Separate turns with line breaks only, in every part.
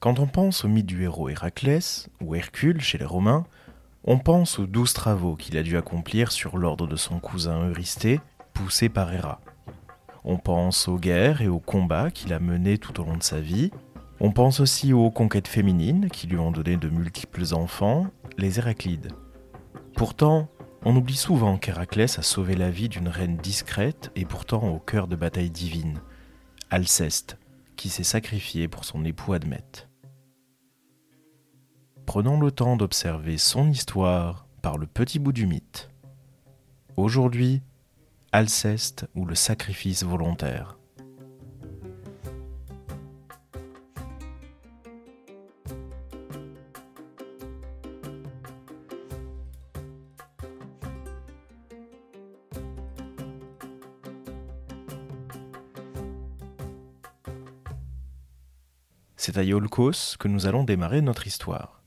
Quand on pense au mythe du héros Héraclès ou Hercule chez les Romains, on pense aux douze travaux qu'il a dû accomplir sur l'ordre de son cousin Eurysthée, poussé par Héra. On pense aux guerres et aux combats qu'il a menés tout au long de sa vie. On pense aussi aux conquêtes féminines qui lui ont donné de multiples enfants, les Héraclides. Pourtant, on oublie souvent qu'Héraclès a sauvé la vie d'une reine discrète et pourtant au cœur de batailles divines, Alceste, qui s'est sacrifié pour son époux Admète prenons le temps d'observer son histoire par le petit bout du mythe. Aujourd'hui, Alceste ou le sacrifice volontaire. C'est à Iolcos que nous allons démarrer notre histoire.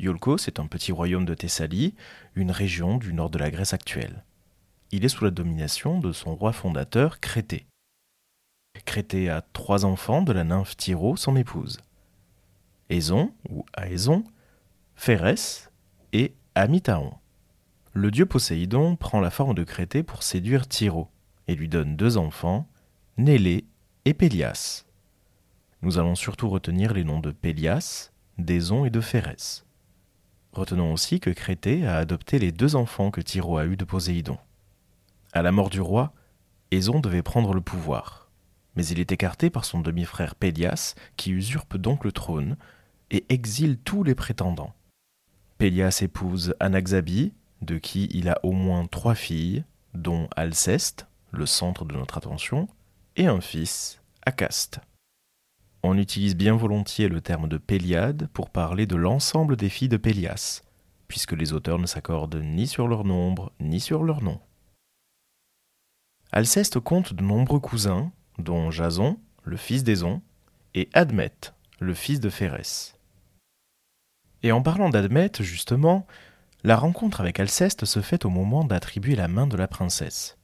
Iolcos est un petit royaume de Thessalie, une région du nord de la Grèce actuelle. Il est sous la domination de son roi fondateur Crété. Crété a trois enfants de la nymphe Tyro, son épouse. Aison, ou Aéson, Phérès et Amitaon. Le dieu Poséidon prend la forme de Crété pour séduire Tyro et lui donne deux enfants, Nélé et Pélias. Nous allons surtout retenir les noms de Pélias, d'Aison et de Phérès. Retenons aussi que Crété a adopté les deux enfants que Tyro a eus de Poséidon. À la mort du roi, Aison devait prendre le pouvoir, mais il est écarté par son demi-frère Pélias, qui usurpe donc le trône et exile tous les prétendants. Pélias épouse Anaxabie, de qui il a au moins trois filles, dont Alceste, le centre de notre attention, et un fils, Acaste. On utilise bien volontiers le terme de Péliade pour parler de l'ensemble des filles de Pélias, puisque les auteurs ne s'accordent ni sur leur nombre ni sur leur nom. Alceste compte de nombreux cousins, dont Jason, le fils d'Aison, et Admète, le fils de Phérès. Et en parlant d'Admète, justement, la rencontre avec Alceste se fait au moment d'attribuer la main de la princesse.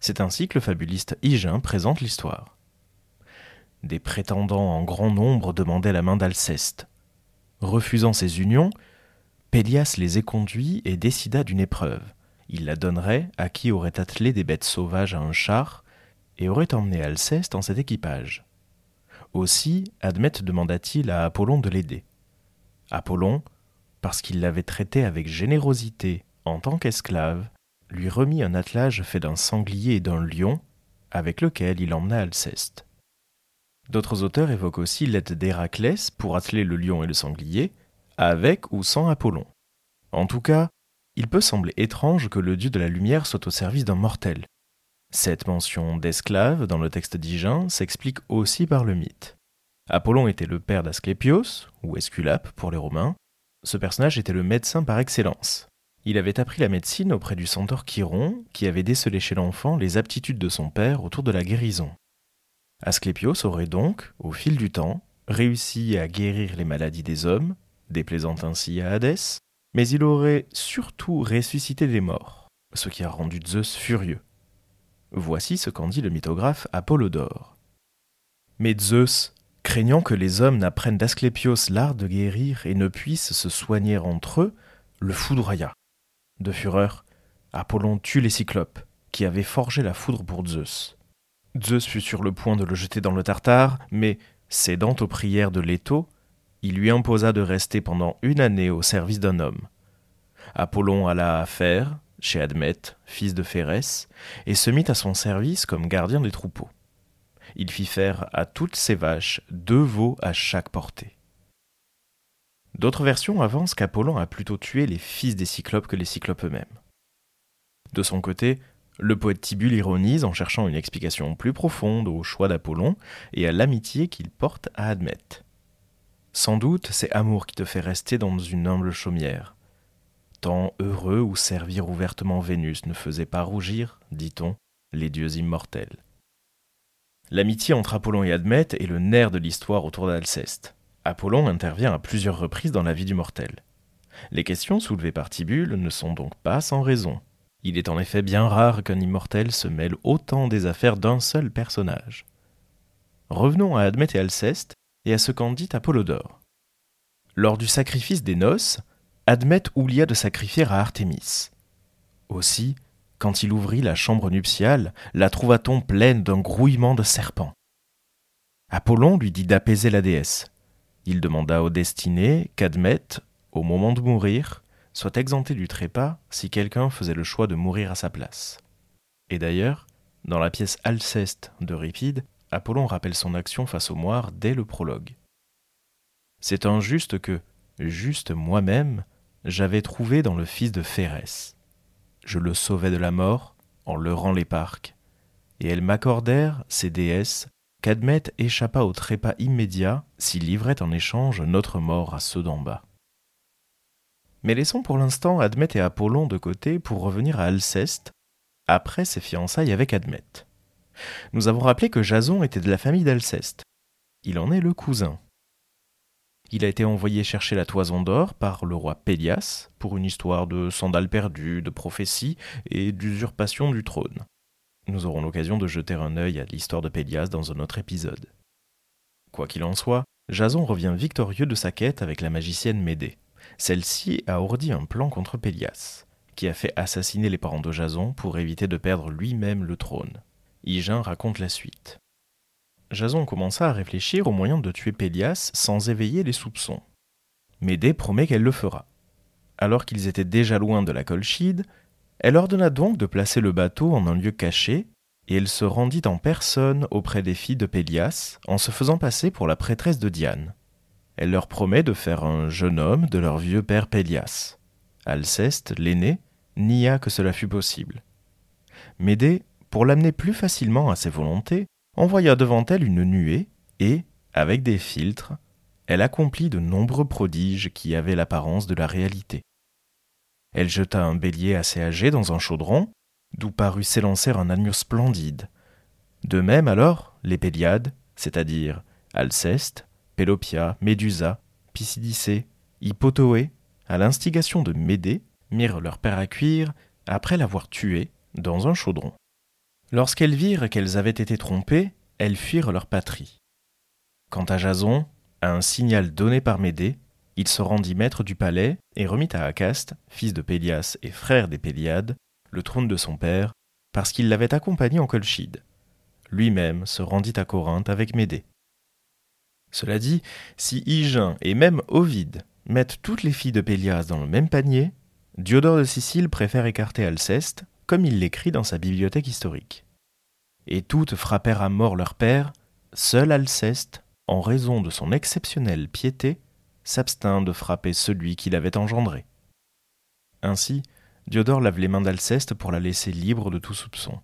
C'est ainsi que le fabuliste Hygin présente l'histoire. Des prétendants en grand nombre demandaient la main d'Alceste. Refusant ces unions, Pélias les éconduit et décida d'une épreuve. Il la donnerait à qui aurait attelé des bêtes sauvages à un char et aurait emmené Alceste en cet équipage. Aussi, Admète demanda-t-il à Apollon de l'aider. Apollon, parce qu'il l'avait traité avec générosité en tant qu'esclave, lui remit un attelage fait d'un sanglier et d'un lion, avec lequel il emmena Alceste. D'autres auteurs évoquent aussi l'aide d'Héraclès pour atteler le lion et le sanglier, avec ou sans Apollon. En tout cas, il peut sembler étrange que le dieu de la lumière soit au service d'un mortel. Cette mention d'esclave dans le texte d'Hygin s'explique aussi par le mythe. Apollon était le père d'Asclépios, ou Esculape pour les Romains. Ce personnage était le médecin par excellence. Il avait appris la médecine auprès du centaure Chiron, qui avait décelé chez l'enfant les aptitudes de son père autour de la guérison. Asclépios aurait donc, au fil du temps, réussi à guérir les maladies des hommes, déplaisant ainsi à Hadès, mais il aurait surtout ressuscité les morts, ce qui a rendu Zeus furieux. Voici ce qu'en dit le mythographe Apollodore. Mais Zeus, craignant que les hommes n'apprennent d'Asclépios l'art de guérir et ne puissent se soigner entre eux, le foudroya. De fureur, Apollon tue les cyclopes, qui avaient forgé la foudre pour Zeus. Zeus fut sur le point de le jeter dans le Tartare, mais, cédant aux prières de Leto, il lui imposa de rester pendant une année au service d'un homme. Apollon alla à Phère, chez Admète, fils de Phérès, et se mit à son service comme gardien des troupeaux. Il fit faire à toutes ses vaches deux veaux à chaque portée. D'autres versions avancent qu'Apollon a plutôt tué les fils des cyclopes que les cyclopes eux-mêmes. De son côté, le poète Tibulle ironise en cherchant une explication plus profonde au choix d'Apollon et à l'amitié qu'il porte à Admète. Sans doute, c'est amour qui te fait rester dans une humble chaumière. Tant heureux où servir ouvertement Vénus ne faisait pas rougir, dit-on, les dieux immortels. L'amitié entre Apollon et Admète est le nerf de l'histoire autour d'Alceste. Apollon intervient à plusieurs reprises dans la vie du mortel. Les questions soulevées par Tibulle ne sont donc pas sans raison. Il est en effet bien rare qu'un immortel se mêle autant des affaires d'un seul personnage. Revenons à Admète et Alceste, et à ce qu'en dit Apollodore. Lors du sacrifice des noces, Admet oublia de sacrifier à Artémis. Aussi, quand il ouvrit la chambre nuptiale, la trouva-t-on pleine d'un grouillement de serpents. Apollon lui dit d'apaiser la déesse. Il demanda au destiné qu'Admet, au moment de mourir, soit exempté du trépas si quelqu'un faisait le choix de mourir à sa place. Et d'ailleurs, dans la pièce Alceste d'Euripide, Apollon rappelle son action face aux moires dès le prologue. C'est injuste que, juste moi-même, j'avais trouvé dans le fils de Phérès. Je le sauvais de la mort en leurrant les parcs, et elles m'accordèrent, ces déesses, qu'Admet échappa au trépas immédiat s'il livrait en échange notre mort à ceux d'en bas. Mais laissons pour l'instant Admet et Apollon de côté pour revenir à Alceste, après ses fiançailles avec Admet. Nous avons rappelé que Jason était de la famille d'Alceste. Il en est le cousin. Il a été envoyé chercher la toison d'or par le roi Pélias pour une histoire de sandales perdues, de prophéties et d'usurpation du trône. Nous aurons l'occasion de jeter un œil à l'histoire de Pélias dans un autre épisode. Quoi qu'il en soit, Jason revient victorieux de sa quête avec la magicienne Médée. Celle-ci a ourdi un plan contre Pélias, qui a fait assassiner les parents de Jason pour éviter de perdre lui-même le trône. Hygin raconte la suite. Jason commença à réfléchir au moyen de tuer Pélias sans éveiller les soupçons. Médée promet qu'elle le fera. Alors qu'ils étaient déjà loin de la Colchide, elle ordonna donc de placer le bateau en un lieu caché, et elle se rendit en personne auprès des filles de Pélias en se faisant passer pour la prêtresse de Diane. Elle leur promet de faire un jeune homme de leur vieux père Pélias. Alceste, l'aîné, nia que cela fût possible. Médée, pour l'amener plus facilement à ses volontés, envoya devant elle une nuée, et, avec des filtres, elle accomplit de nombreux prodiges qui avaient l'apparence de la réalité. Elle jeta un bélier assez âgé dans un chaudron, d'où parut s'élancer un agneau splendide. De même alors, les Péliades, c'est-à-dire Alceste, Pélopia, Médusa, Pisidicée, Hippotoé, à l'instigation de Médée, mirent leur père à cuire après l'avoir tué dans un chaudron. Lorsqu'elles virent qu'elles avaient été trompées, elles fuirent leur patrie. Quant à Jason, à un signal donné par Médée, il se rendit maître du palais et remit à Acaste, fils de Pélias et frère des Péliades, le trône de son père, parce qu'il l'avait accompagné en Colchide. Lui-même se rendit à Corinthe avec Médée. Cela dit, si Hygin et même Ovide mettent toutes les filles de Pélias dans le même panier, Diodore de Sicile préfère écarter Alceste, comme il l'écrit dans sa bibliothèque historique. Et toutes frappèrent à mort leur père, seul Alceste, en raison de son exceptionnelle piété, s'abstint de frapper celui qui l'avait engendré. Ainsi, Diodore lave les mains d'Alceste pour la laisser libre de tout soupçon.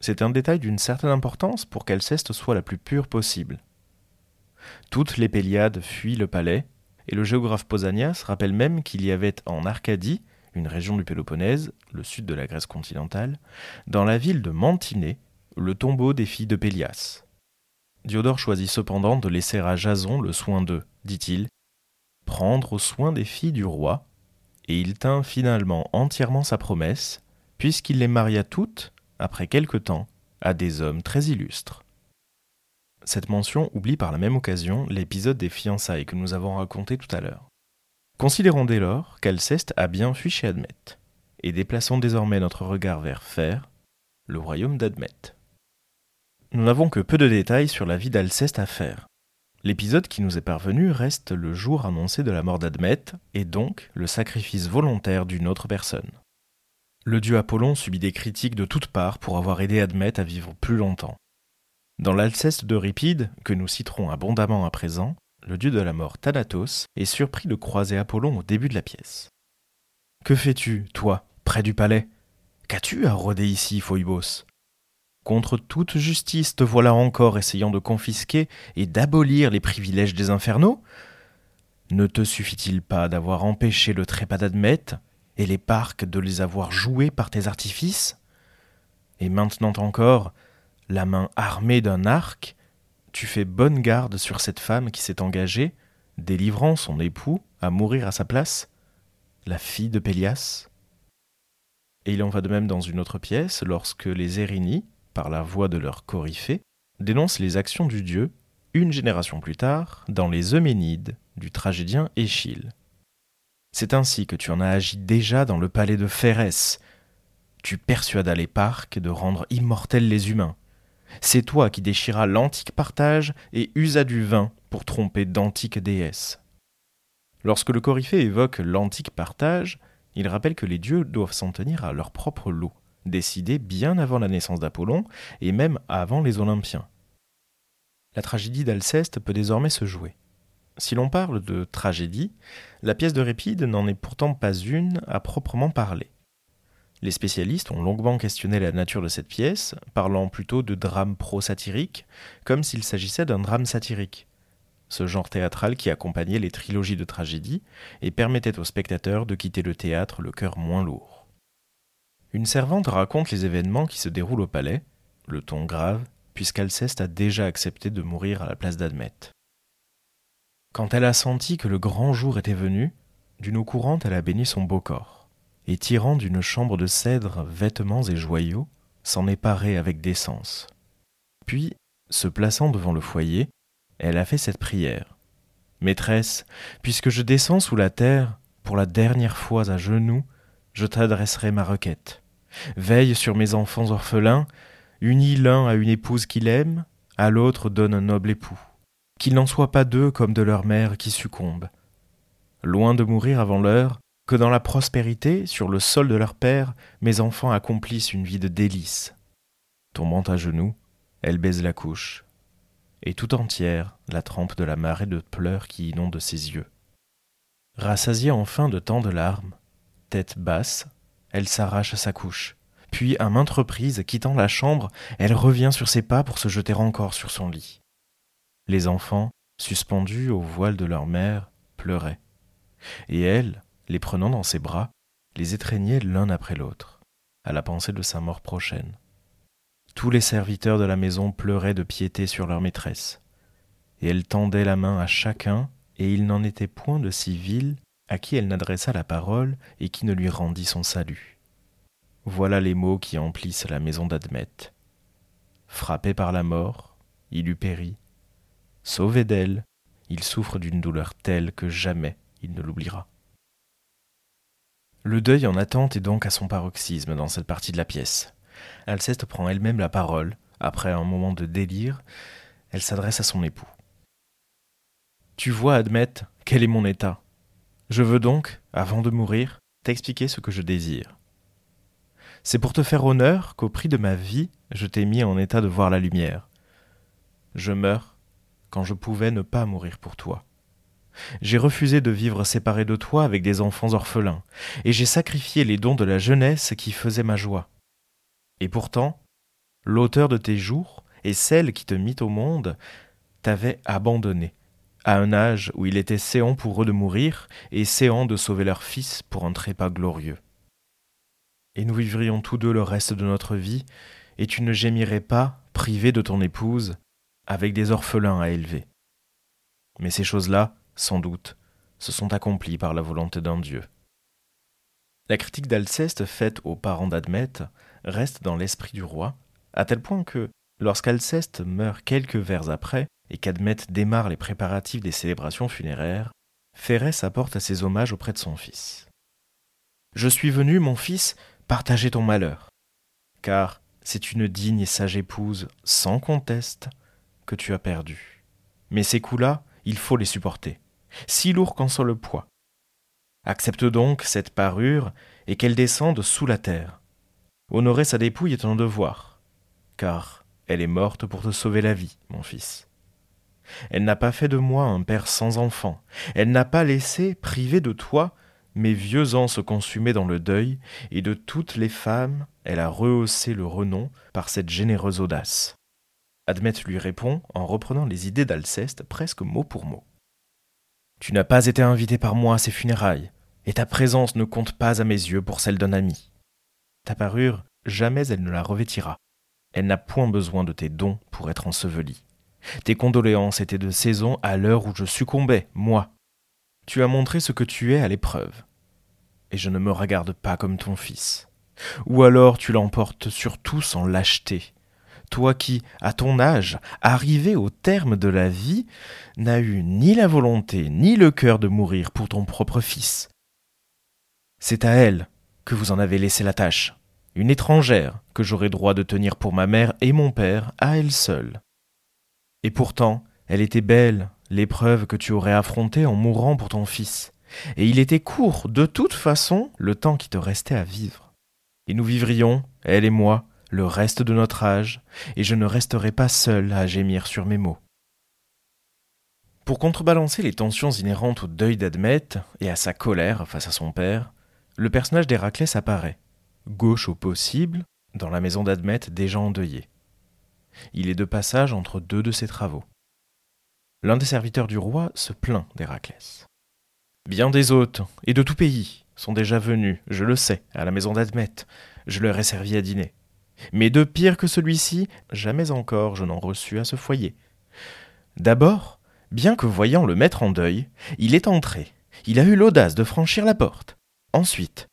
C'est un détail d'une certaine importance pour qu'Alceste soit la plus pure possible. Toutes les Péliades fuient le palais, et le géographe Pausanias rappelle même qu'il y avait en Arcadie, une région du Péloponnèse, le sud de la Grèce continentale, dans la ville de Mantinée, le tombeau des filles de Pélias. Diodore choisit cependant de laisser à Jason le soin de, dit-il, prendre soin des filles du roi, et il tint finalement entièrement sa promesse, puisqu'il les maria toutes, après quelque temps, à des hommes très illustres. Cette mention oublie par la même occasion l'épisode des fiançailles que nous avons raconté tout à l'heure. Considérons dès lors qu'Alceste a bien fui chez Admet, et déplaçons désormais notre regard vers Fer, le royaume d'Admet. Nous n'avons que peu de détails sur la vie d'Alceste à faire. L'épisode qui nous est parvenu reste le jour annoncé de la mort d'Admet, et donc le sacrifice volontaire d'une autre personne. Le dieu Apollon subit des critiques de toutes parts pour avoir aidé Admet à vivre plus longtemps. Dans l'Alceste d'Euripide, que nous citerons abondamment à présent, le dieu de la mort Thanatos est surpris de croiser Apollon au début de la pièce. Que fais-tu, toi, près du palais? Qu'as-tu à rôder ici, Phoebos? Contre toute justice te voilà encore essayant de confisquer et d'abolir les privilèges des infernaux? Ne te suffit-il pas d'avoir empêché le trépas d'Admète et les parcs de les avoir joués par tes artifices? Et maintenant encore, la main armée d'un arc, tu fais bonne garde sur cette femme qui s'est engagée, délivrant son époux à mourir à sa place, la fille de Pélias. Et il en va de même dans une autre pièce lorsque les Érini, par la voix de leur coryphée, dénoncent les actions du dieu une génération plus tard, dans les Euménides du tragédien Échille. C'est ainsi que tu en as agi déjà dans le palais de Phérès. Tu persuadas les parcs de rendre immortels les humains. C'est toi qui déchiras l'antique partage et usa du vin pour tromper d'antiques déesses. Lorsque le Coryphée évoque l'antique partage, il rappelle que les dieux doivent s'en tenir à leur propre lot, décidé bien avant la naissance d'Apollon et même avant les Olympiens. La tragédie d'Alceste peut désormais se jouer. Si l'on parle de tragédie, la pièce de Répide n'en est pourtant pas une à proprement parler. Les spécialistes ont longuement questionné la nature de cette pièce, parlant plutôt de drame pro-satirique, comme s'il s'agissait d'un drame satirique, ce genre théâtral qui accompagnait les trilogies de tragédie et permettait aux spectateurs de quitter le théâtre le cœur moins lourd. Une servante raconte les événements qui se déroulent au palais, le ton grave, puisqu'Alceste a déjà accepté de mourir à la place d'Admète. Quand elle a senti que le grand jour était venu, d'une eau courante elle a béni son beau corps, et tirant d'une chambre de cèdre vêtements et joyaux, s'en est parée avec décence. Puis, se plaçant devant le foyer, elle a fait cette prière. Maîtresse, puisque je descends sous la terre, pour la dernière fois à genoux, je t'adresserai ma requête. Veille sur mes enfants orphelins, unis l'un à une épouse qu'il aime, à l'autre donne un noble époux. Qu'il n'en soit pas deux comme de leur mère qui succombe. Loin de mourir avant l'heure, que dans la prospérité, sur le sol de leur père, mes enfants accomplissent une vie de délices. Tombant à genoux, elle baise la couche, et tout entière la trempe de la marée de pleurs qui inonde ses yeux. Rassasiée enfin de tant de larmes, tête basse, elle s'arrache à sa couche, puis à maintes reprises, quittant la chambre, elle revient sur ses pas pour se jeter encore sur son lit. Les enfants, suspendus au voile de leur mère, pleuraient, et elle, les prenant dans ses bras, les étreignait l'un après l'autre, à la pensée de sa mort prochaine. Tous les serviteurs de la maison pleuraient de piété sur leur maîtresse, et elle tendait la main à chacun, et il n'en était point de si vil à qui elle n'adressa la parole et qui ne lui rendit son salut. Voilà les mots qui emplissent la maison d'Admète. Frappé par la mort, il eût péri. Sauvé d'elle, il souffre d'une douleur telle que jamais il ne l'oubliera. Le deuil en attente est donc à son paroxysme dans cette partie de la pièce. Alceste prend elle-même la parole. Après un moment de délire, elle s'adresse à son époux. Tu vois, Admette, quel est mon état. Je veux donc, avant de mourir, t'expliquer ce que je désire. C'est pour te faire honneur qu'au prix de ma vie, je t'ai mis en état de voir la lumière. Je meurs quand je pouvais ne pas mourir pour toi. J'ai refusé de vivre séparé de toi avec des enfants orphelins, et j'ai sacrifié les dons de la jeunesse qui faisaient ma joie. Et pourtant, l'auteur de tes jours et celle qui te mit au monde t'avait abandonné, à un âge où il était séant pour eux de mourir et séant de sauver leur fils pour un trépas glorieux. Et nous vivrions tous deux le reste de notre vie, et tu ne gémirais pas, privé de ton épouse, avec des orphelins à élever. Mais ces choses-là, sans doute, se sont accomplies par la volonté d'un Dieu. La critique d'Alceste faite aux parents d'Admète reste dans l'esprit du roi, à tel point que, lorsqu'Alceste meurt quelques vers après, et qu'Admète démarre les préparatifs des célébrations funéraires, Phérès apporte à ses hommages auprès de son fils. Je suis venu, mon fils, partager ton malheur, car c'est une digne et sage épouse, sans conteste, que tu as perdue. Mais ces coups-là, il faut les supporter, si lourds qu'en soit le poids. Accepte donc cette parure et qu'elle descende sous la terre. Honorer sa dépouille est un devoir, car elle est morte pour te sauver la vie, mon fils. Elle n'a pas fait de moi un père sans enfant, elle n'a pas laissé, privé de toi, mes vieux ans se consumer dans le deuil, et de toutes les femmes, elle a rehaussé le renom par cette généreuse audace. Admette lui répond en reprenant les idées d'Alceste presque mot pour mot. Tu n'as pas été invité par moi à ces funérailles, et ta présence ne compte pas à mes yeux pour celle d'un ami. Ta parure, jamais elle ne la revêtira. Elle n'a point besoin de tes dons pour être ensevelie. Tes condoléances étaient de saison à l'heure où je succombais, moi. Tu as montré ce que tu es à l'épreuve. Et je ne me regarde pas comme ton fils. Ou alors tu l'emportes surtout sans lâcheté. Toi qui, à ton âge, arrivé au terme de la vie, n'as eu ni la volonté ni le cœur de mourir pour ton propre fils. C'est à elle que vous en avez laissé la tâche, une étrangère que j'aurais droit de tenir pour ma mère et mon père à elle seule. Et pourtant, elle était belle, l'épreuve que tu aurais affrontée en mourant pour ton fils, et il était court, de toute façon, le temps qui te restait à vivre. Et nous vivrions, elle et moi, le reste de notre âge, et je ne resterai pas seul à gémir sur mes mots. Pour contrebalancer les tensions inhérentes au deuil d'Admet et à sa colère face à son père, le personnage d'Héraclès apparaît, gauche au possible, dans la maison d'Admet déjà endeuillée. Il est de passage entre deux de ses travaux. L'un des serviteurs du roi se plaint d'Héraclès. Bien des hôtes, et de tout pays, sont déjà venus, je le sais, à la maison d'Admet. Je leur ai servi à dîner. Mais de pire que celui-ci, jamais encore je n'en reçus à ce foyer. D'abord, bien que voyant le maître en deuil, il est entré. Il a eu l'audace de franchir la porte. Ensuite,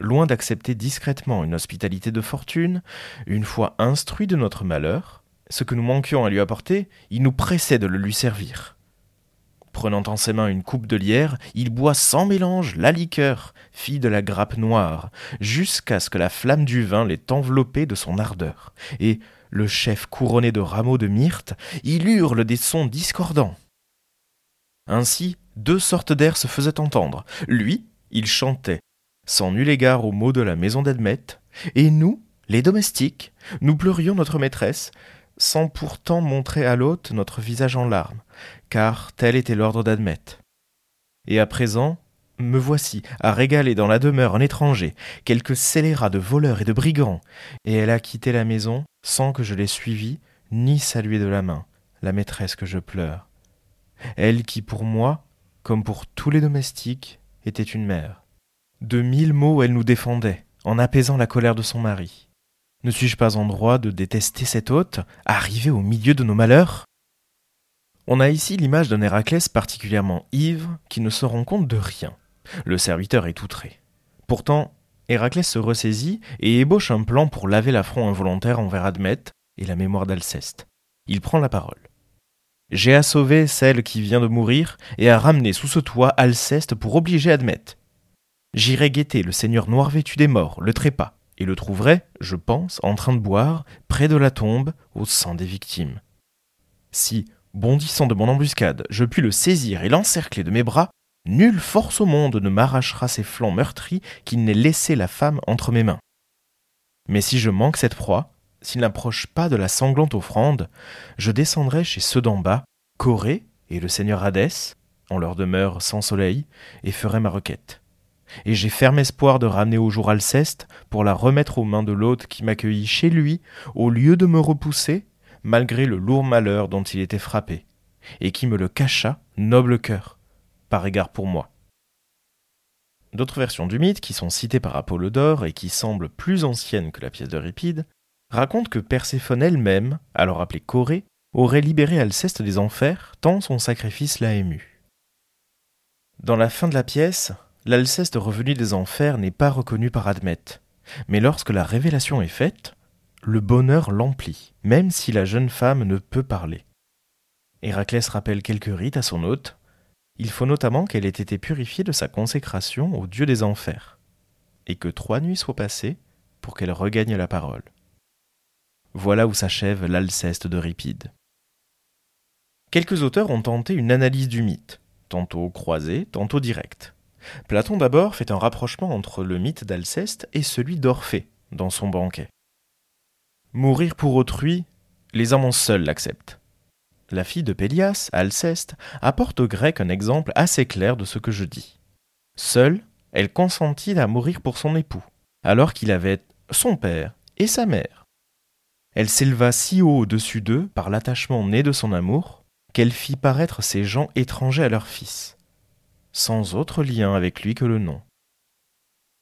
loin d'accepter discrètement une hospitalité de fortune, une fois instruit de notre malheur, ce que nous manquions à lui apporter, il nous pressait de le lui servir. Prenant en ses mains une coupe de lierre, il boit sans mélange la liqueur, fille de la grappe noire, jusqu'à ce que la flamme du vin l'ait enveloppé de son ardeur. Et, le chef couronné de rameaux de myrte, il hurle des sons discordants. Ainsi, deux sortes d'airs se faisaient entendre. Lui, il chantait, sans nul égard aux mots de la maison d'Admet, et nous, les domestiques, nous pleurions notre maîtresse, sans pourtant montrer à l'hôte notre visage en larmes, car tel était l'ordre d'Admet. Et à présent, me voici à régaler dans la demeure un étranger, quelques scélérats de voleurs et de brigands, et elle a quitté la maison sans que je l'aie suivie, ni salué de la main, la maîtresse que je pleure. Elle qui pour moi, comme pour tous les domestiques, était une mère. De mille mots elle nous défendait, en apaisant la colère de son mari. Ne suis-je pas en droit de détester cet hôte, arrivé au milieu de nos malheurs? On a ici l'image d'un Héraclès particulièrement ivre, qui ne se rend compte de rien. Le serviteur est outré. Pourtant, Héraclès se ressaisit et ébauche un plan pour laver l'affront involontaire envers Admet et la mémoire d'Alceste. Il prend la parole. J'ai à sauver celle qui vient de mourir et à ramener sous ce toit Alceste pour obliger Admet. J'irai guetter le seigneur noir vêtu des morts, le trépas, et le trouverai, je pense, en train de boire, près de la tombe, au sang des victimes. Si, bondissant de mon embuscade, je puis le saisir et l'encercler de mes bras, nulle force au monde ne m'arrachera ses flancs meurtris qu'il n'ait laissé la femme entre mes mains. Mais si je manque cette proie, s'il n'approche pas de la sanglante offrande, je descendrai chez ceux d'en bas, Corée et le seigneur Hadès, en leur demeure sans soleil, et ferai ma requête et j'ai ferme espoir de ramener au jour Alceste pour la remettre aux mains de l'hôte qui m'accueillit chez lui, au lieu de me repousser, malgré le lourd malheur dont il était frappé, et qui me le cacha, noble cœur, par égard pour moi. D'autres versions du mythe, qui sont citées par Apollodore et qui semblent plus anciennes que la pièce d'Euripide, racontent que Perséphone elle-même, alors appelée Corée, aurait libéré Alceste des enfers tant son sacrifice l'a ému. Dans la fin de la pièce, l'Alceste revenu des enfers n'est pas reconnu par Admet. Mais lorsque la révélation est faite, le bonheur l'emplit, même si la jeune femme ne peut parler. Héraclès rappelle quelques rites à son hôte. Il faut notamment qu'elle ait été purifiée de sa consécration au dieu des enfers, et que trois nuits soient passées pour qu'elle regagne la parole. Voilà où s'achève l'Alceste d'Euripide. Quelques auteurs ont tenté une analyse du mythe, tantôt croisée, tantôt directe. Platon d'abord fait un rapprochement entre le mythe d'Alceste et celui d'Orphée dans son banquet. Mourir pour autrui, les amants seuls l'acceptent. La fille de Pélias, Alceste, apporte aux Grecs un exemple assez clair de ce que je dis. Seule, elle consentit à mourir pour son époux, alors qu'il avait son père et sa mère. Elle s'éleva si haut au-dessus d'eux par l'attachement né de son amour, qu'elle fit paraître ces gens étrangers à leur fils sans autre lien avec lui que le nom.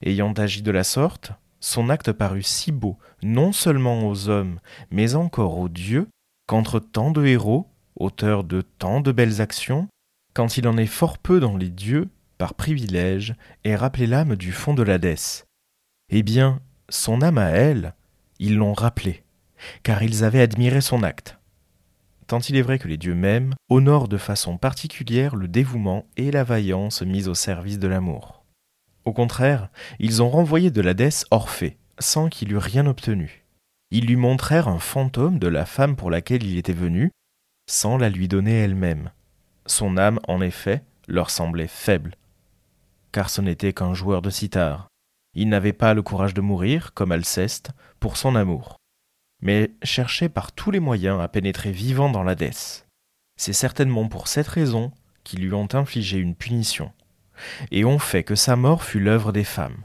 Ayant agi de la sorte, son acte parut si beau, non seulement aux hommes, mais encore aux dieux, qu'entre tant de héros, auteurs de tant de belles actions, quand il en est fort peu dans les dieux, par privilège, est rappelé l'âme du fond de l'Hadès. Eh bien, son âme à elle, ils l'ont rappelée, car ils avaient admiré son acte. Tant il est vrai que les dieux mêmes honorent de façon particulière le dévouement et la vaillance mis au service de l'amour. Au contraire, ils ont renvoyé de l'Hadès Orphée, sans qu'il eût rien obtenu. Ils lui montrèrent un fantôme de la femme pour laquelle il était venu, sans la lui donner elle-même. Son âme, en effet, leur semblait faible, car ce n'était qu'un joueur de cithare. Il n'avait pas le courage de mourir, comme Alceste, pour son amour, mais cherchait par tous les moyens à pénétrer vivant dans l'Hadès. C'est certainement pour cette raison qu'ils lui ont infligé une punition, et ont fait que sa mort fut l'œuvre des femmes.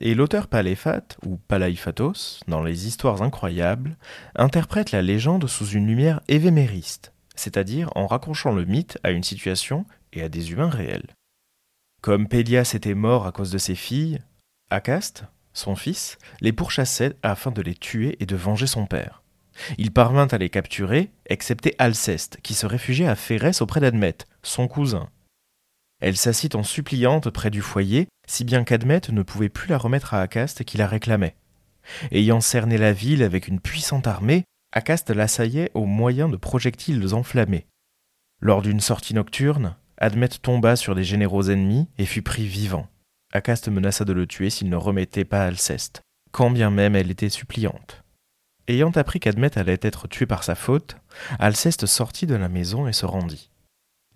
Et l'auteur Paléphate, ou Palaïphatos, dans les Histoires incroyables, interprète la légende sous une lumière évémériste, c'est-à-dire en raccrochant le mythe à une situation et à des humains réels. Comme Pélias était mort à cause de ses filles, Acaste, son fils, les pourchassait afin de les tuer et de venger son père. Il parvint à les capturer, excepté Alceste, qui se réfugiait à Phérès auprès d'Admète, son cousin. Elle s'assit en suppliante près du foyer, si bien qu'Admète ne pouvait plus la remettre à Acaste qui la réclamait. Ayant cerné la ville avec une puissante armée, Acaste l'assaillait au moyen de projectiles enflammés. Lors d'une sortie nocturne, Admète tomba sur des généraux ennemis et fut pris vivant. Acaste menaça de le tuer s'il ne remettait pas Alceste, quand bien même elle était suppliante. Ayant appris qu'Admète allait être tué par sa faute, Alceste sortit de la maison et se rendit.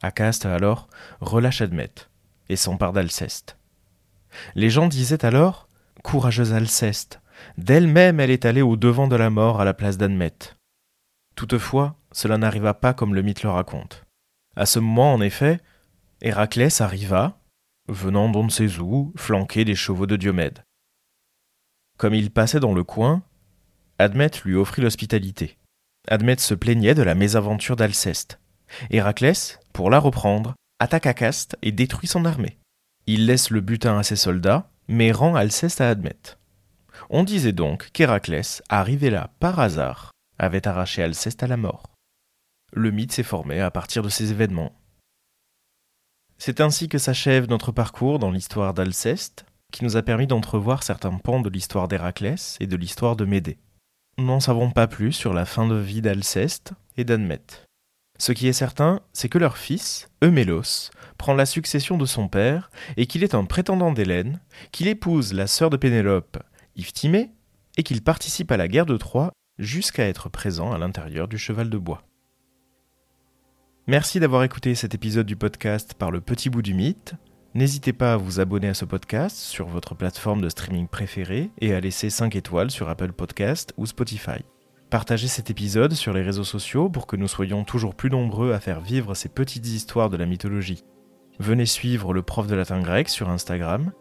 Acaste alors relâche Admète et s'empare d'Alceste. Les gens disaient alors Courageuse Alceste, d'elle-même elle est allée au devant de la mort à la place d'Admète. Toutefois, cela n'arriva pas comme le mythe le raconte. À ce moment, en effet, Héraclès arriva, venant d'on ne sait où, flanqué des chevaux de Diomède. Comme il passait dans le coin, Admète lui offrit l'hospitalité. Admète se plaignait de la mésaventure d'Alceste. Héraclès, pour la reprendre, attaque Acaste et détruit son armée. Il laisse le butin à ses soldats, mais rend Alceste à Admète. On disait donc qu'Héraclès, arrivé là par hasard, avait arraché Alceste à la mort. Le mythe s'est formé à partir de ces événements. C'est ainsi que s'achève notre parcours dans l'histoire d'Alceste, qui nous a permis d'entrevoir certains pans de l'histoire d'Héraclès et de l'histoire de Médée. Nous n'en savons pas plus sur la fin de vie d'Alceste et d'Admète. Ce qui est certain, c'est que leur fils, Eumélos, prend la succession de son père et qu'il est un prétendant d'Hélène, qu'il épouse la sœur de Pénélope, Iphtimée, et qu'il participe à la guerre de Troie jusqu'à être présent à l'intérieur du cheval de bois. Merci d'avoir écouté cet épisode du podcast par le petit bout du mythe. N'hésitez pas à vous abonner à ce podcast sur votre plateforme de streaming préférée et à laisser 5 étoiles sur Apple Podcast ou Spotify. Partagez cet épisode sur les réseaux sociaux pour que nous soyons toujours plus nombreux à faire vivre ces petites histoires de la mythologie. Venez suivre le prof de latin grec sur Instagram.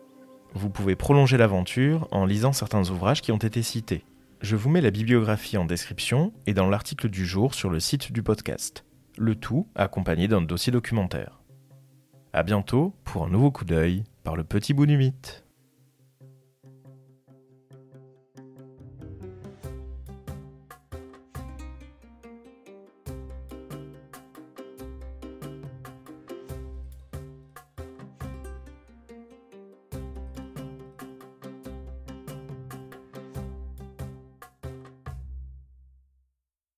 Vous pouvez prolonger l'aventure en lisant certains ouvrages qui ont été cités. Je vous mets la bibliographie en description et dans l'article du jour sur le site du podcast le tout accompagné d'un dossier documentaire. A bientôt pour un nouveau coup d'œil par le petit bout du mythe.